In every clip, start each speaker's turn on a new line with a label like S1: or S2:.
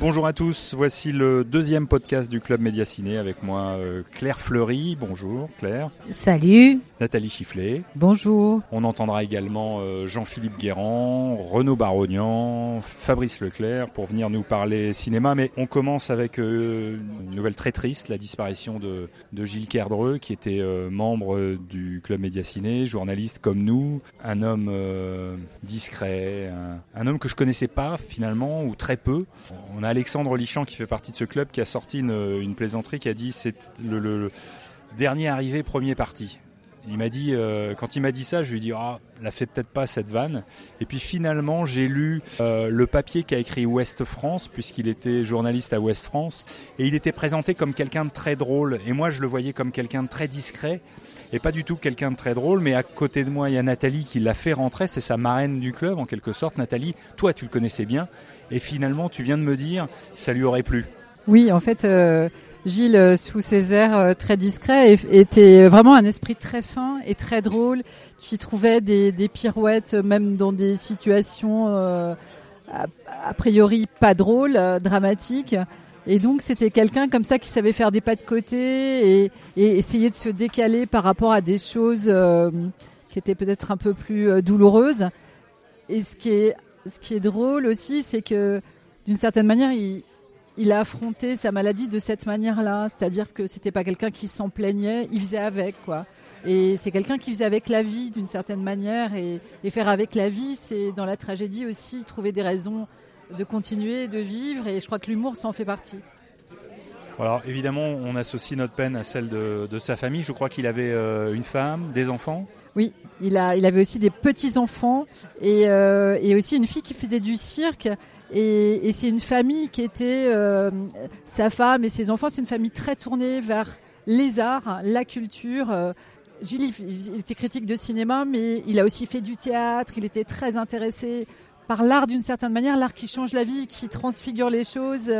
S1: Bonjour à tous, voici le deuxième podcast du Club Média Ciné avec moi euh, Claire Fleury. Bonjour Claire.
S2: Salut.
S1: Nathalie Chifflet.
S2: Bonjour.
S1: On entendra également euh, Jean-Philippe Guérand, Renaud Barognan, Fabrice Leclerc pour venir nous parler cinéma. Mais on commence avec euh, une nouvelle très triste, la disparition de, de Gilles Kerdreux qui était membre du Club Média Ciné, journaliste comme nous, un homme discret, un, un, homme que je connaissais pas finalement ou très peu. On a Alexandre Lichamp qui fait partie de ce club qui a sorti une, plaisanterie qui a dit c'est le, dernier arrivé, premier parti. Il m'a dit, euh, quand il m'a dit ça, je lui ai dit, ah, la fait peut-être pas cette vanne. Et puis finalement, j'ai lu euh, le papier qu'a écrit Ouest France, puisqu'il était journaliste à Ouest France, et il était présenté comme quelqu'un de très drôle. Et moi, je le voyais comme quelqu'un de très discret, et pas du tout quelqu'un de très drôle. Mais à côté de moi, il y a Nathalie qui l'a fait rentrer, c'est sa marraine du club en quelque sorte. Nathalie, toi, tu le connaissais bien, et finalement tu viens de me dire ça lui aurait plu.
S2: Oui, en fait, euh, Gilles, euh, sous ses airs euh, très discrets, était vraiment un esprit très fin et très drôle, qui trouvait des, pirouettes même dans des situations a, priori pas drôles, dramatiques. Et donc c'était quelqu'un comme ça qui savait faire des pas de côté et, et essayer de se décaler par rapport à des choses qui étaient peut-être un peu plus douloureuses. Et ce qui ce qui est drôle aussi, c'est que d'une certaine manière, il, a affronté sa maladie de cette manière-là. C'est-à-dire que c'était pas quelqu'un qui s'en plaignait, il faisait avec, quoi. Et c'est quelqu'un qui faisait avec la vie d'une certaine manière. Et, faire avec la vie, c'est dans la tragédie aussi trouver des raisons de continuer, de vivre. Et je crois que l'humour s'en fait partie.
S1: Alors évidemment, on associe notre peine à celle de, sa famille. Je crois qu'il avait euh, une femme, des enfants.
S2: Oui, il, a, il avait aussi des petits-enfants et, euh, et aussi une fille qui faisait du cirque. Et, c'est une famille qui était, euh, sa femme et ses enfants, c'est une famille très tournée vers les arts, la culture. Euh, Gilles, il était critique de cinéma, mais il a aussi fait du théâtre, il était très intéressé par l'art d'une certaine manière, l'art qui change la vie, qui transfigure les choses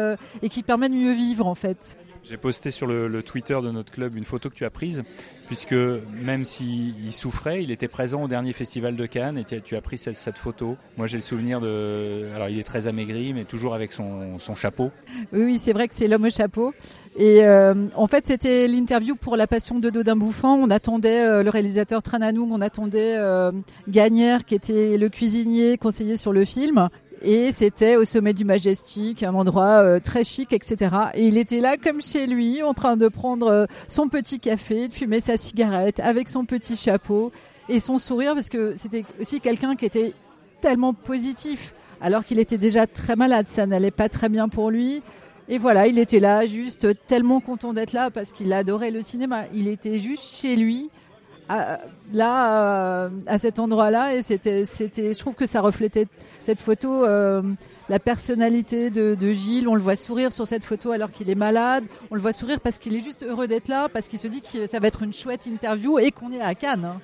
S2: et qui permet de mieux vivre en fait.
S1: J'ai posté sur le, Twitter de notre club une photo que tu as prise, puisque même s'il souffrait, il était présent au dernier festival de Cannes et tu, as pris cette, photo. Moi, j'ai le souvenir de. Alors, il est très amaigri, mais toujours avec son, chapeau.
S2: Oui, c'est vrai que c'est l'homme au chapeau. Et euh, en fait, c'était l'interview pour La Passion de Dodin Bouffant. On attendait euh, le réalisateur Trananoum, on attendait euh, Gagnère, qui était le cuisinier conseiller sur le film. Et c'était au sommet du Majestic, un endroit euh, très chic, etc. Et il était là comme chez lui, en train de prendre euh, son petit café, de fumer sa cigarette, avec son petit chapeau et son sourire, parce que c'était aussi quelqu'un qui était tellement positif, alors qu'il était déjà très malade, ça n'allait pas très bien pour lui. Et voilà, il était là, juste tellement content d'être là, parce qu'il adorait le cinéma. Il était juste chez lui, là, euh, à cet endroit-là, et c'était, c'était, je trouve que ça reflétait cette photo, euh, la personnalité de, Gilles. On le voit sourire sur cette photo alors qu'il est malade. On le voit sourire parce qu'il est juste heureux d'être là, parce qu'il se dit que ça va être une chouette interview et qu'on est à Cannes. Hein.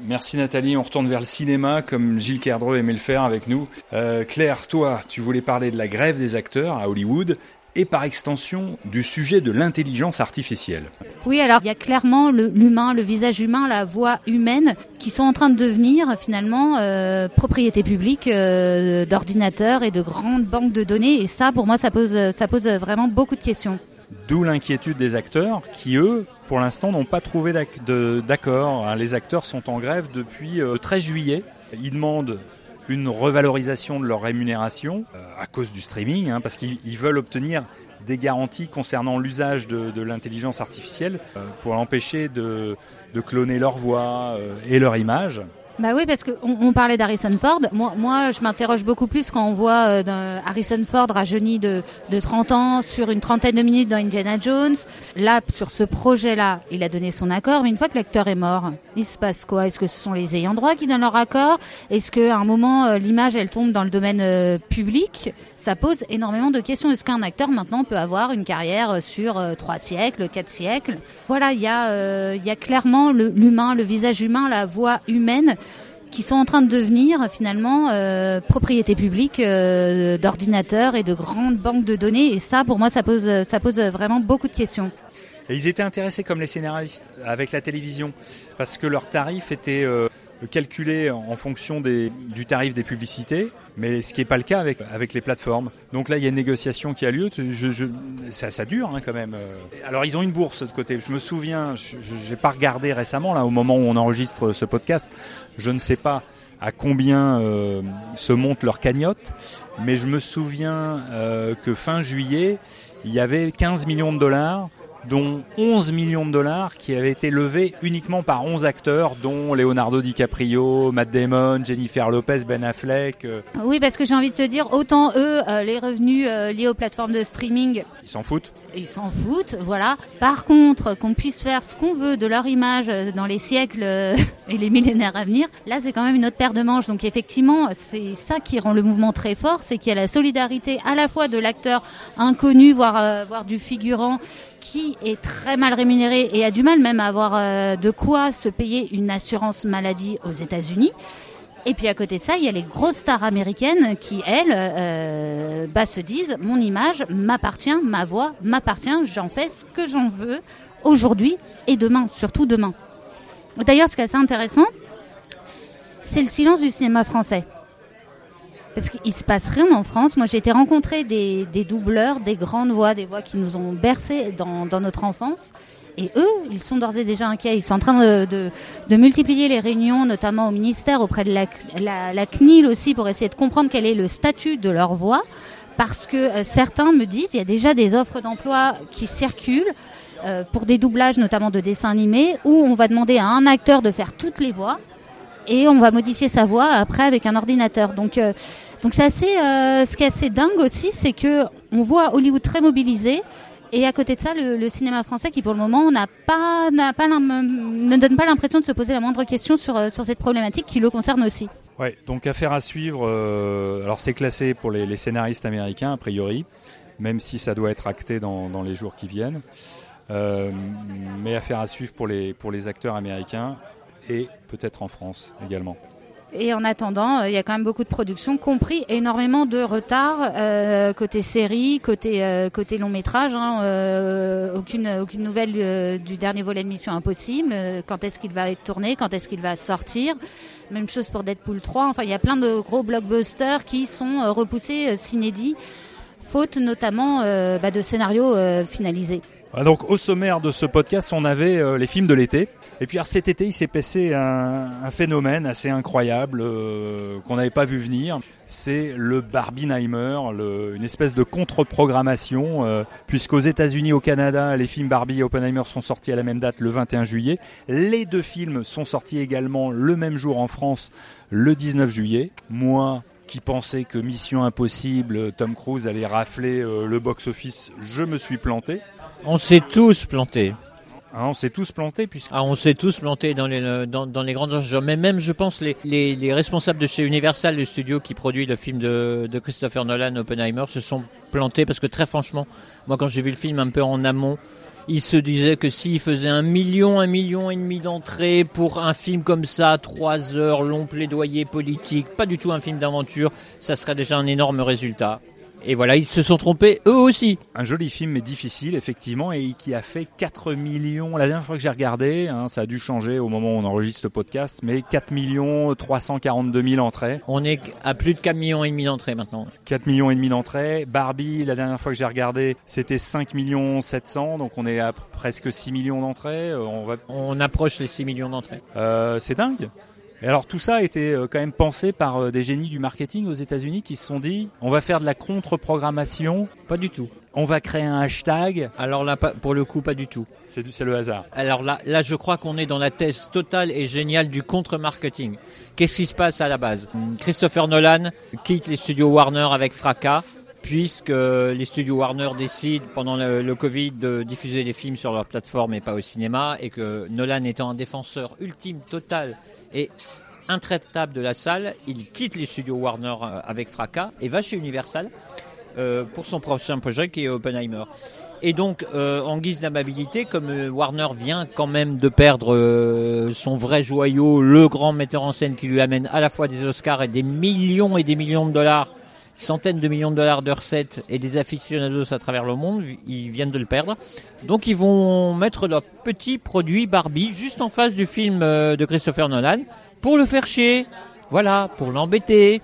S1: Merci Nathalie, on retourne vers le cinéma comme Gilles Kerdreux aimait le faire avec nous. Euh, Claire, toi, tu voulais parler de la grève des acteurs à Hollywood et par extension du sujet de l'intelligence artificielle.
S3: Oui, alors il y a clairement l'humain, le, visage humain, la voix humaine qui sont en train de devenir finalement euh, propriété publique euh, d'ordinateurs et de grandes banques de données. Et ça, pour moi, ça pose, ça pose vraiment beaucoup de questions.
S1: D'où l'inquiétude des acteurs qui, eux, pour l'instant, n'ont pas trouvé d'accord. Hein, les acteurs sont en grève depuis 13 euh, juillet. Ils demandent une revalorisation de leur rémunération euh, à cause du streaming, hein, parce qu'ils veulent obtenir des garanties concernant l'usage de, l'intelligence artificielle euh, pour l'empêcher de, cloner leur voix euh, et leur image.
S3: Bah oui, parce qu'on on parlait d'Harrison Ford. Moi, moi, je m'interroge beaucoup plus quand on voit euh, Harrison Ford rajeuni de, de 30 ans sur une trentaine de minutes dans Indiana Jones. Là, sur ce projet-là, il a donné son accord, mais une fois que l'acteur est mort, il se passe quoi? Est-ce que ce sont les ayants droit qui donnent leur accord? Est-ce qu'à un moment, euh, l'image, elle tombe dans le domaine euh, public? Ça pose énormément de questions. Est-ce qu'un acteur, maintenant, peut avoir une carrière euh, sur trois siècles, quatre siècles? Voilà, il y, a, y a clairement l'humain, le visage humain, la voix humaine qui sont en train de devenir finalement euh, propriété publique euh, d'ordinateurs et de grandes banques de données. Et ça, pour moi, ça pose, ça pose vraiment beaucoup de questions.
S1: Ils étaient intéressés comme les scénaristes avec la télévision parce que leur tarif était euh, calculé en fonction du tarif des publicités, mais ce qui n'est pas le cas avec, avec les plateformes. Donc là, il y a une négociation qui a lieu. Ça, dure hein, quand même. Alors, ils ont une bourse de côté. Je me souviens, je n'ai pas regardé récemment, là, au moment où on enregistre ce podcast, je ne sais pas à combien euh, se monte leur cagnotte, mais je me souviens euh, que fin juillet, il y avait 15 millions de dollars dont 11 millions de dollars qui avaient été levés uniquement par 11 acteurs, dont Leonardo DiCaprio, Matt Damon, Jennifer Lopez, Ben Affleck. Euh.
S3: Oui, parce que j'ai envie de te dire, autant eux, euh, les revenus euh, liés aux plateformes de streaming...
S1: Ils s'en foutent
S3: ils s'en foutent, voilà. Par contre, qu'on puisse faire ce qu'on veut de leur image dans les siècles et les millénaires à venir, là c'est quand même une autre paire de manches. Donc effectivement, c'est ça qui rend le mouvement très fort, c'est qu'il y a la solidarité à la fois de l'acteur inconnu, voire, voire du figurant, qui est très mal rémunéré et a du mal même à avoir euh, de quoi se payer une assurance maladie aux États-Unis. Et puis à côté de ça, il y a les grosses stars américaines qui, elles, euh, bah, se disent mon image m'appartient, ma voix m'appartient, j'en fais ce que j'en veux aujourd'hui et demain, surtout demain. D'ailleurs, ce qui est assez intéressant, c'est le silence du cinéma français. Parce qu'il se passe rien en France. Moi, j'ai été rencontrer des, doubleurs, des grandes voix, des voix qui nous ont bercés dans notre enfance. Et eux, ils sont d'ores et déjà inquiets. Ils sont en train de, multiplier les réunions, notamment au ministère, auprès de la, CNIL aussi, pour essayer de comprendre quel est le statut de leur voix. Parce que euh, certains me disent, il y a déjà des offres d'emploi qui circulent euh, pour des doublages, notamment de dessins animés, où on va demander à un acteur de faire toutes les voix et on va modifier sa voix après avec un ordinateur. Donc euh, donc c'est assez ce qui est assez dingue aussi, c'est que on voit Hollywood très mobilisé. Et à côté de ça, le, cinéma français qui, pour le moment, n'a pas, n'a pas ne donne pas l'impression de se poser la moindre question sur, euh, sur cette problématique qui le concerne aussi.
S1: Ouais, donc affaire à suivre. Euh, alors c'est classé pour les, les, scénaristes américains a priori, même si ça doit être acté dans, dans les jours qui viennent. Euh, mais affaire à suivre pour les, pour les acteurs américains et peut-être en France également.
S3: Et en attendant, euh, il y a quand même beaucoup de productions, compris énormément de retard euh, côté série, côté euh, côté long métrage. Hein, aucune aucune nouvelle du dernier volet de Mission Impossible. Quand est-ce qu'il va être tourné Quand est-ce qu'il va sortir Même chose pour Deadpool 3. Enfin, il y a plein de gros blockbusters qui sont repoussés, s'inédits, faute notamment bah, de scénarios finalisés.
S1: Ah, donc au sommaire de ce podcast, on avait les films de l'été. Et puis cet été, il s'est passé un, un, phénomène assez incroyable euh, qu'on n'avait pas vu venir. C'est le Barbieheimer, le, une espèce de contre-programmation, euh, puisqu'aux États-Unis, au Canada, les films Barbie et Oppenheimer sont sortis à la même date, le 21 juillet. Les deux films sont sortis également le même jour en France, le 19 juillet. Moi, qui pensais que Mission Impossible, Tom Cruise allait rafler euh, le box-office, je me suis planté.
S4: On s'est tous plantés.
S1: Ah, on s'est tous plantés puisque...
S4: Ah, on s'est tous plantés dans les, dans, dans les grandes enjeux. Mais même, je pense, les, les, les, responsables de chez Universal, le studio qui produit le film de, de Christopher Nolan, Oppenheimer, se sont plantés parce que très franchement, moi quand j'ai vu le film un peu en amont, il se disait que s'il faisait un million, un million et demi d'entrées pour un film comme ça, trois heures, long plaidoyer politique, pas du tout un film d'aventure, ça serait déjà un énorme résultat. Et voilà, ils se sont trompés eux aussi.
S1: Un joli film mais difficile effectivement et qui a fait 4 millions. La dernière fois que j'ai regardé, hein, ça a dû changer au moment où on enregistre le podcast, mais 4 millions 342 000 entrées.
S4: On est à plus de 4 millions et demi d'entrées maintenant.
S1: 4 millions et demi d'entrées. Barbie, la dernière fois que j'ai regardé, c'était 5 millions 700, donc on est à presque 6 millions d'entrées.
S4: Euh, on, va... on approche les 6 millions d'entrées.
S1: Euh, c'est dingue. Et alors tout ça a été euh, quand même pensé par euh, des génies du marketing aux États-Unis qui se sont dit on va faire de la contre-programmation.
S4: Pas du tout.
S1: On va créer un hashtag.
S4: Alors là, pour le coup, pas du tout.
S1: C'est c'est le hasard.
S4: Alors là, là, je crois qu'on est dans la thèse totale et géniale du contre-marketing. Qu'est-ce qui se passe à la base? Christopher Nolan quitte les studios Warner avec fracas puisque les studios Warner décident pendant le, le, Covid de diffuser des films sur leur plateforme et pas au cinéma, et que Nolan étant un défenseur ultime, total et intraitable de la salle, il quitte les studios Warner avec fracas et va chez Universal euh, pour son prochain projet qui est Oppenheimer. Et donc, euh, en guise d'amabilité, comme euh, Warner vient quand même de perdre euh, son vrai joyau, le grand metteur en scène qui lui amène à la fois des Oscars et des millions et des millions de dollars, centaines de millions de dollars de recettes et des aficionados à travers le monde, ils viennent de le perdre. Donc ils vont mettre leur petit produit Barbie juste en face du film euh, de Christopher Nolan pour le faire chier. Voilà, pour l'embêter.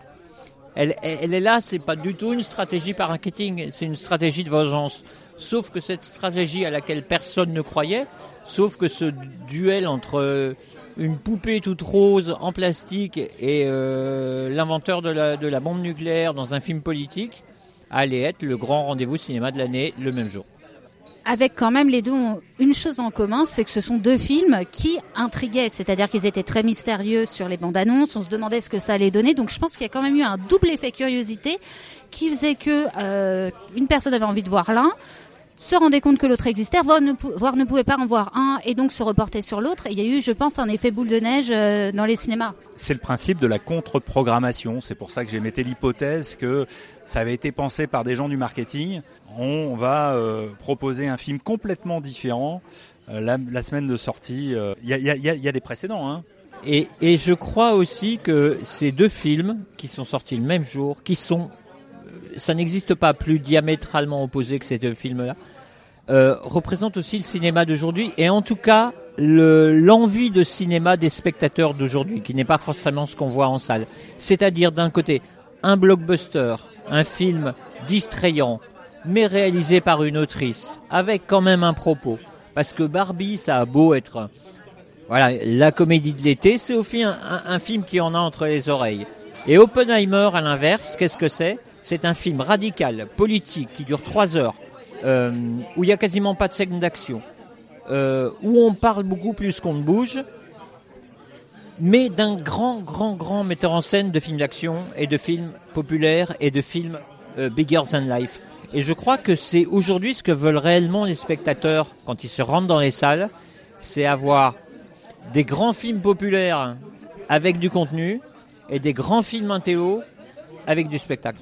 S4: Elle, est là, c'est pas du tout une stratégie par marketing, c'est une stratégie de vengeance. Sauf que cette stratégie à laquelle personne ne croyait, sauf que ce duel entre euh, une poupée toute rose en plastique et euh, l'inventeur de la, bombe nucléaire dans un film politique allait être le grand rendez-vous cinéma de l'année le même jour.
S3: Avec quand même les deux une chose en commun, c'est que ce sont deux films qui intriguaient, c'est-à-dire qu'ils étaient très mystérieux sur les bandes annonces, on se demandait ce que ça allait donner, donc je pense qu'il y a quand même eu un double effet curiosité qui faisait que euh, une personne avait envie de voir l'un, se rendait compte que l'autre existait, voire ne, ne, pouvait pas en voir un et donc se reporter sur l'autre. Il y a eu, je pense, un effet boule de neige euh, dans les cinémas.
S1: C'est le principe de la contre-programmation. C'est pour ça que j'ai metté l'hypothèse que ça avait été pensé par des gens du marketing. On va euh, proposer un film complètement différent euh, la, semaine de sortie. Il y, a, des précédents. Hein.
S4: Et, et je crois aussi que ces deux films qui sont sortis le même jour, qui sont ça n'existe pas plus diamétralement opposé que ces deux films-là, euh, représente aussi le cinéma d'aujourd'hui et en tout cas l'envie de cinéma des spectateurs d'aujourd'hui, qui n'est pas forcément ce qu'on voit en salle. C'est-à-dire d'un côté un blockbuster, un film distrayant, mais réalisé par une autrice, avec quand même un propos. Parce que Barbie, ça a beau être voilà la comédie de l'été, c'est aussi un, un film qui en a entre les oreilles. Et Oppenheimer, à l'inverse, qu'est-ce que c'est? C'est un film radical, politique, qui dure trois heures, euh, où il n'y a quasiment pas de scène d'action, euh, où on parle beaucoup plus qu'on ne bouge, mais d'un grand, grand, grand metteur en scène de films d'action et de films populaires et de films euh, bigger than life. Et je crois que c'est aujourd'hui ce que veulent réellement les spectateurs quand ils se rendent dans les salles, c'est avoir des grands films populaires avec du contenu et des grands films intello avec du spectacle.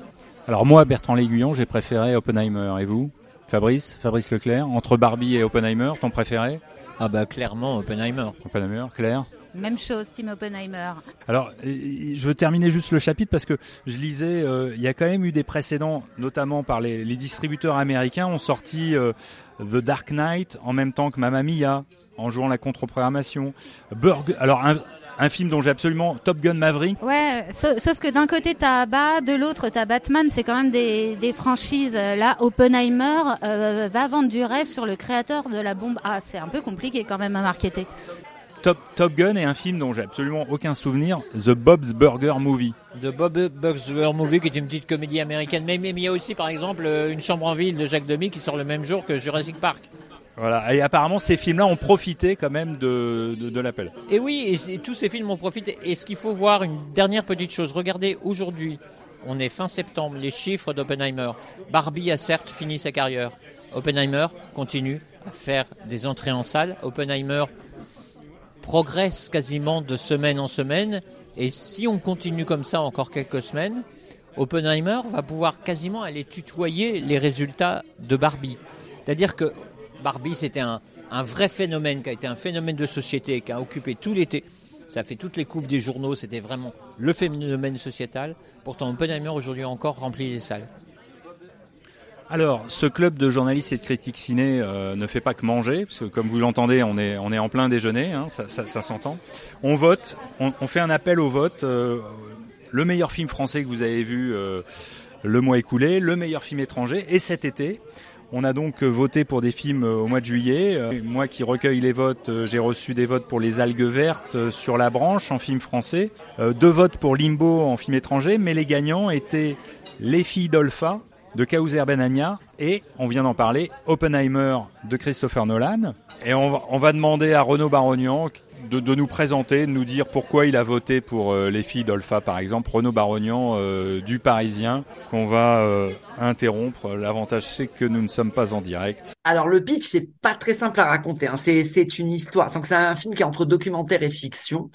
S1: Alors moi, Bertrand L'Aiguillon, j'ai préféré Oppenheimer. Et vous Fabrice Fabrice Leclerc Entre Barbie et Oppenheimer, ton préféré?
S4: Ah bah clairement Oppenheimer.
S1: Oppenheimer, Claire?
S3: Même chose, Tim Oppenheimer.
S1: Alors, je veux terminer juste le chapitre parce que je lisais, euh, il y a quand même eu des précédents, notamment par les, distributeurs américains, ont sorti euh, The Dark Knight en même temps que Mamma Mia, en jouant la contre-programmation. Burg, alors un, un film dont j'ai absolument Top Gun Maverick.
S3: Ouais, sauf, que d'un côté t'as Abba, de l'autre t'as Batman, c'est quand même des, des, franchises. Là, Oppenheimer euh, va vendre du rêve sur le créateur de la bombe. Ah, c'est un peu compliqué quand même à marketer.
S1: Top, Top Gun est un film dont j'ai absolument aucun souvenir, The Bob's Burger Movie.
S4: The Bob's Burger Movie, qui est une petite comédie américaine. Mais, mais il y a aussi, par exemple, Une chambre en ville de Jacques Demy qui sort le même jour que Jurassic Park.
S1: Voilà. Et apparemment, ces films-là ont profité quand même de, de, l'appel.
S4: Et oui, et, tous ces films ont profité. Et ce qu'il faut voir, une dernière petite chose. Regardez aujourd'hui, on est fin septembre, les chiffres d'Oppenheimer. Barbie a certes fini sa carrière. Oppenheimer continue à faire des entrées en salle. Oppenheimer progresse quasiment de semaine en semaine. Et si on continue comme ça encore quelques semaines, Oppenheimer va pouvoir quasiment aller tutoyer les résultats de Barbie. C'est-à-dire que Barbie, c'était un, vrai phénomène, qui a été un phénomène de société, qui a occupé tout l'été. Ça a fait toutes les couves des journaux, c'était vraiment le phénomène sociétal. Pourtant, Oppenheimer aujourd'hui encore rempli les salles.
S1: Alors, ce club de journalistes et de critiques ciné euh, ne fait pas que manger, parce que comme vous l'entendez, on est, on est en plein déjeuner, hein, ça, s'entend. On vote, on, fait un appel au vote. Euh, le meilleur film français que vous avez vu euh, le mois écoulé, le meilleur film étranger, et cet été, on a donc euh, voté pour des films euh, au mois de juillet. Euh, moi qui recueille les votes, j'ai reçu des votes pour Les Algues Vertes sur la branche en film français, deux votes pour Limbo en film étranger, mais les gagnants étaient Les filles d'Olpha de Kauser Benania et, on vient d'en parler, Oppenheimer de Christopher Nolan. Et on va, demander à Renaud Barognan de, nous présenter, de nous dire pourquoi il a voté pour les filles d'Olpha, par exemple. Renaud Barognan du Parisien, qu'on va interrompre. L'avantage, c'est que nous ne sommes pas en direct.
S5: Alors, le pitch, c'est pas très simple à raconter. Hein. C'est une histoire. Donc, c'est un film qui est entre documentaire et fiction,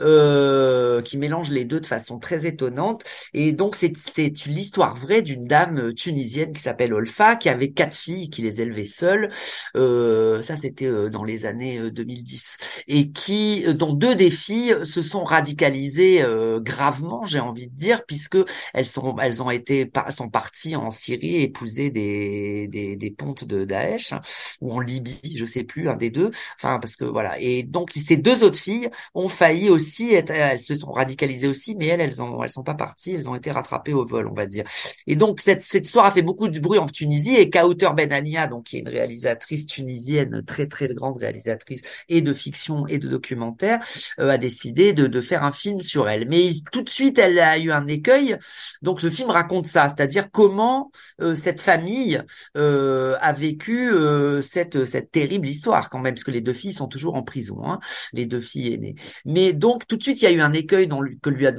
S5: euh, qui mélange les deux de façon très étonnante. Et donc, c'est l'histoire vraie d'une dame tunisienne qui s'appelle Olfa, qui avait quatre filles, qui les élevait seules. Euh, ça, c'était euh, dans les années 2010. Euh, et qui qui, dont deux des filles se sont radicalisées gravement, j'ai envie de dire, puisque elles sont, elles ont été, sont parties en Syrie épouser des, des, des pontes de Daesh hein, ou en Libye, je sais plus, un des deux. Enfin, parce que voilà. Et donc ces deux autres filles ont failli aussi être, elles se sont radicalisées aussi, mais elles, elles ont, elles sont pas parties, elles ont été rattrapées au vol, on va dire. Et donc cette, cette histoire a fait beaucoup de bruit en Tunisie et Kauter Benania, donc qui est une réalisatrice tunisienne, très très grande réalisatrice et de fiction et de documentaire, euh, a décidé de, de faire un film sur elle. Mais tout de suite, elle a eu un écueil. Donc ce film raconte ça, c'est-à-dire comment euh, cette famille euh, a vécu cette cette terrible histoire quand même, parce que les deux filles sont toujours en prison, hein, les deux filles aînées. Mais donc tout de suite, il y a eu un écueil que lui a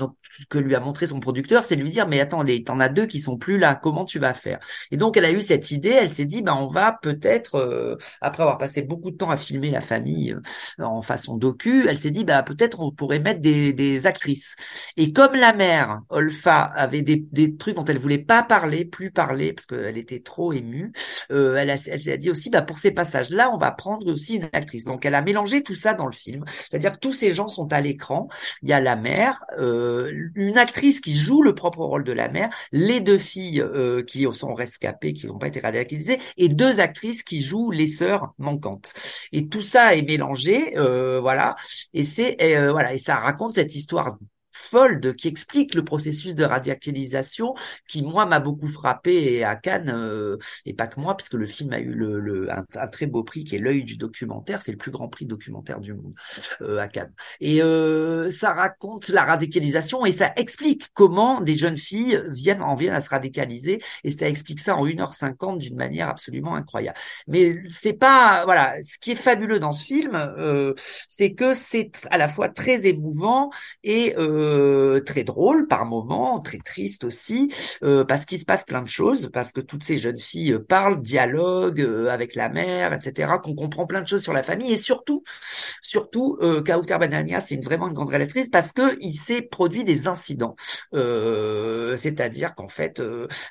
S5: que lui a montré son producteur, c'est de lui dire mais attends, t'en as deux qui sont plus là, comment tu vas faire? Et donc elle a eu cette idée, elle s'est dit ben on va peut-être euh, après avoir passé beaucoup de temps à filmer la famille euh, en façon elle s'est dit ben peut-être on pourrait mettre des, actrices. Et comme la mère Olfa avait des, des trucs dont elle voulait pas parler, plus parler parce qu'elle était trop émue, euh, elle, a, elle a dit aussi ben pour ces passages-là on va prendre aussi une actrice. Donc elle a mélangé tout ça dans le film, c'est-à-dire que tous ces gens sont à l'écran. Il y a la mère, euh, une actrice qui joue le propre rôle de la mère, les deux filles euh, qui sont rescapées, qui n'ont pas été radicalisées, et deux actrices qui jouent les sœurs manquantes. Et tout ça est mélangé, euh, voilà. Et c'est euh, voilà, et ça raconte cette histoire folle qui explique le processus de radicalisation qui moi m'a beaucoup frappé et à Cannes euh, et pas que moi puisque le film a eu le, un, très beau prix qui est l'œil du documentaire. C'est le plus grand prix documentaire du monde euh, à Cannes. Et euh, ça raconte la radicalisation et ça explique comment des jeunes filles viennent en viennent à se radicaliser. Et ça explique ça en 1h50 d'une manière absolument incroyable. Mais c'est pas voilà ce qui est fabuleux dans ce film c'est que c'est à la fois très émouvant et euh, très drôle par moments, très triste aussi, euh, parce qu'il se passe plein de choses, parce que toutes ces jeunes filles euh, parlent, dialoguent avec la mère, etc., qu'on comprend plein de choses sur la famille, et surtout, surtout, euh, Kauter Banania, c'est une, vraiment une grande réalisatrice parce que il s'est produit des incidents, c'est-à-dire qu'en fait,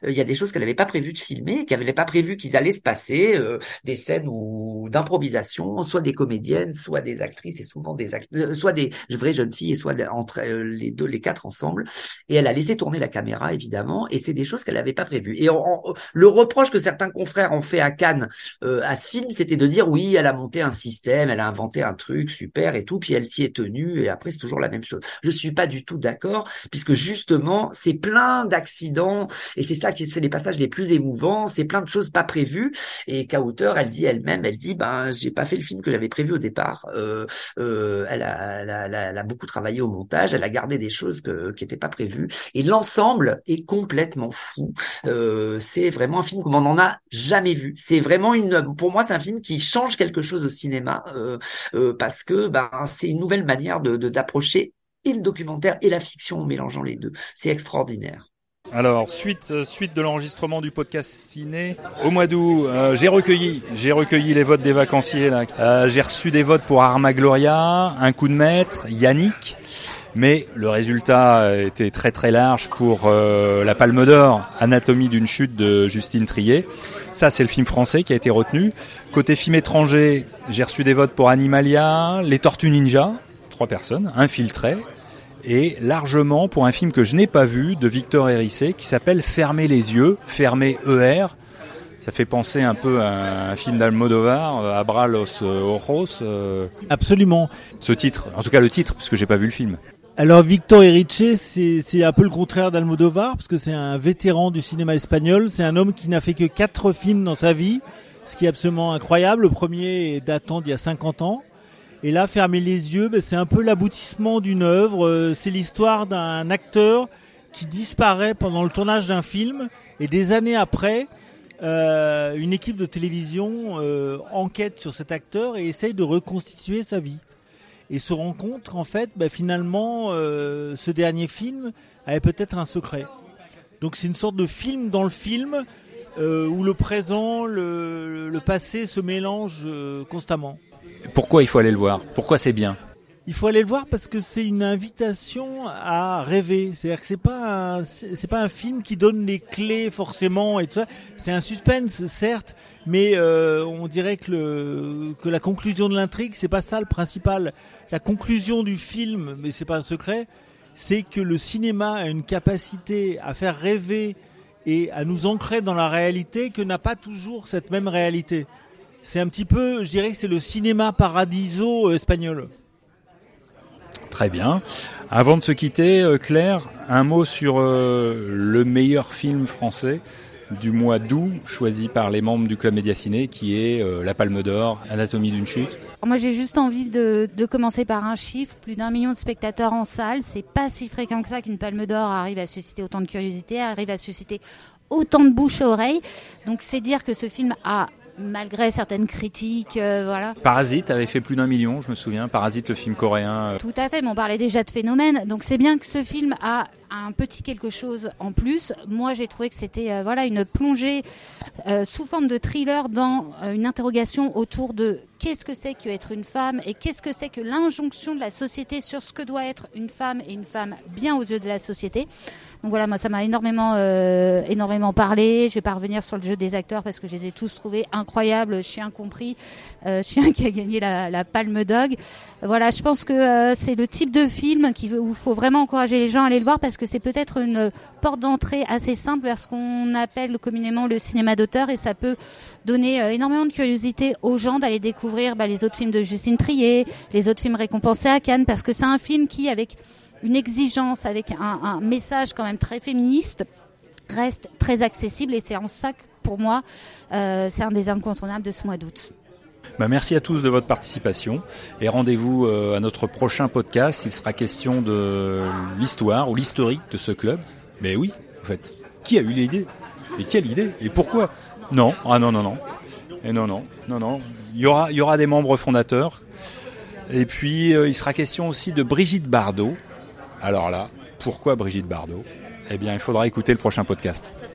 S5: il y a des choses qu'elle n'avait pas prévu de filmer, qu'elle n'avait pas prévu qu'ils allaient se passer, des scènes ou d'improvisation, soit des comédiennes, soit des actrices, et souvent des actrices, soit des vraies jeunes filles, et soit entre les deux, les quatre ensemble. Et elle a laissé tourner la caméra, évidemment, et c'est des choses qu'elle n'avait pas prévues. Et le reproche que certains confrères ont fait à Cannes euh, à ce film, c'était de dire oui, elle a monté un système, elle a inventé un truc super et tout, puis elle s'y est tenue, et après c'est toujours la même chose. Je suis pas du tout d'accord, puisque justement, c'est plein d'accidents, et c'est ça qui c'est les passages les plus émouvants, c'est plein de choses pas prévues. Et Kauter, elle dit elle-même, elle dit ben j'ai pas fait le film que j'avais prévu au départ. Euh, euh, elle, a, elle, a, elle, a, beaucoup travaillé au montage, elle a gardé des choses que, qui n'étaient pas prévues. Et l'ensemble est complètement fou. Euh, c'est vraiment un film comme on n'en a jamais vu. C'est vraiment une, pour moi, c'est un film qui change quelque chose au cinéma euh, euh, parce que ben, c'est une nouvelle manière de d'approcher et le documentaire et la fiction en mélangeant les deux. C'est extraordinaire.
S1: Alors, suite, suite de l'enregistrement du podcast ciné, au mois d'août, j'ai recueilli, j'ai recueilli les votes des vacanciers. J'ai reçu des votes pour Arma Gloria, Un coup de maître, Yannick, mais le résultat était très très large pour la Palme d'Or, Anatomie d'une chute de Justine Trier. Ça, c'est le film français qui a été retenu. Côté film étranger, j'ai reçu des votes pour Animalia, Les Tortues Ninja, trois personnes, Infiltré, et largement pour un film que je n'ai pas vu de Victor Hérissé qui s'appelle Fermer les yeux, Fermer ER. Ça fait penser un peu à un film d'Almodovar, euh, Abra los Ojos. Euh.
S6: Absolument.
S1: Ce titre, en tout cas le titre, parce que j'ai pas vu le film.
S6: Alors Victor Erice, c'est un peu le contraire d'Almodovar, parce que c'est un vétéran du cinéma espagnol. C'est un homme qui n'a fait que quatre films dans sa vie, ce qui est absolument incroyable. Le premier est datant d'il y a 50 ans. Et là, fermer les yeux, ben, c'est un peu l'aboutissement d'une œuvre. Euh, c'est l'histoire d'un acteur qui disparaît pendant le tournage d'un film et des années après, euh, une équipe de télévision euh, enquête sur cet acteur et essaye de reconstituer sa vie. Et se rend compte en fait, ben, finalement, ce dernier film avait peut-être un secret. Donc c'est une sorte de film dans le film où le présent, le, le passé se mélangent constamment.
S1: Pourquoi il faut aller le voir? Pourquoi c'est bien?
S6: Il faut aller le voir parce que c'est une invitation à rêver. C'est-à-dire que c'est pas un, c'est pas un film qui donne les clés forcément et tout ça. C'est un suspense, certes, mais euh, on dirait que, que la conclusion de l'intrigue, c'est pas ça le principal. La conclusion du film, mais c'est pas un secret, c'est que le cinéma a une capacité à faire rêver et à nous ancrer dans la réalité que n'a pas toujours cette même réalité. C'est un petit peu, je dirais que c'est le cinéma paradiso espagnol.
S1: Très bien. Avant de se quitter, euh, Claire, un mot sur euh, le meilleur film français du mois d'août choisi par les membres du Club Média Ciné qui est euh, La Palme d'Or, Anatomie d'une chute.
S3: Moi j'ai juste envie de, de, commencer par un chiffre, plus d'un million de spectateurs en salle, c'est pas si fréquent que ça qu'une Palme d'Or arrive à susciter autant de curiosité, arrive à susciter autant de bouche à oreille. Donc c'est dire que ce film a malgré certaines critiques, euh, voilà.
S1: Parasite avait fait plus d'un million, je me souviens. Parasite, le film coréen. Euh.
S3: Tout à fait, mais on parlait déjà de phénomène. Donc c'est bien que ce film a un petit quelque chose en plus. Moi, j'ai trouvé que c'était euh, voilà une plongée sous forme de thriller dans une interrogation autour de qu'est-ce que c'est que être une femme et qu'est-ce que c'est que l'injonction de la société sur ce que doit être une femme et une femme bien aux yeux de la société. Donc voilà, moi ça m'a énormément euh, énormément parlé. Je vais pas revenir sur le jeu des acteurs parce que je les ai tous trouvés incroyables, chien compris, euh, chien qui a gagné la, la Palme Dog. Voilà, je pense que euh, c'est le type de film qui, où faut vraiment encourager les gens à aller le voir parce que c'est peut-être une porte d'entrée assez simple vers ce qu'on appelle communément le cinéma d'auteur et ça peut donner euh, énormément de curiosité aux gens d'aller découvrir bah, les autres films de Justine Trier, les autres films récompensés à Cannes parce que c'est un film qui avec une exigence, avec un, message quand même très féministe, reste très accessible et c'est en ça que pour moi, euh, c'est un des incontournables de ce mois d'août.
S1: Bah merci à tous de votre participation et rendez-vous euh, à notre prochain podcast. Il sera question de l'histoire ou l'historique de ce club. Mais oui, en fait, qui a eu l'idée? Et quelle idée? Et pourquoi? Non, ah non, non, non. Non, non, non, non. Il y aura, il y aura des membres fondateurs. Et puis, euh, il sera question aussi de Brigitte Bardot, alors là, pourquoi Brigitte Bardot? Eh bien, il faudra écouter le prochain podcast.